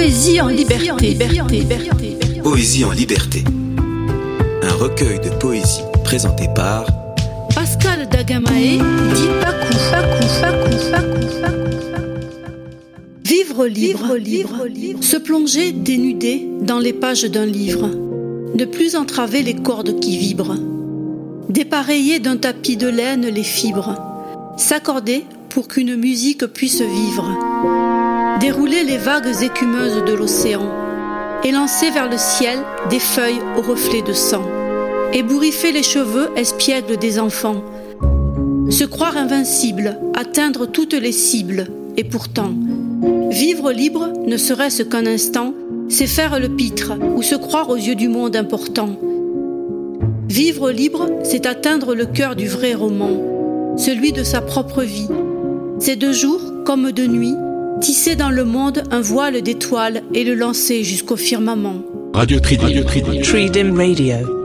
Poésie en liberté. Poésie en liberté. Un recueil de poésie présenté par Pascal Dagamae. Dit Pakou, Pakou, Pakou, Pakou, Vivre libre, libre, libre, se plonger dénudé dans les pages d'un livre, ne plus entraver les cordes qui vibrent, dépareiller d'un tapis de laine les fibres, s'accorder pour qu'une musique puisse vivre dérouler les vagues écumeuses de l'océan, et vers le ciel des feuilles au reflet de sang, ébouriffer les cheveux espiègles des enfants, se croire invincible, atteindre toutes les cibles, et pourtant, vivre libre ne serait-ce qu'un instant, c'est faire le pitre ou se croire aux yeux du monde important. Vivre libre, c'est atteindre le cœur du vrai roman, celui de sa propre vie. C'est de jour comme de nuit, tisser dans le monde un voile d'étoiles et le lancer jusqu'au firmament. Radio Tridim. Radio Tridim. Tridim Radio.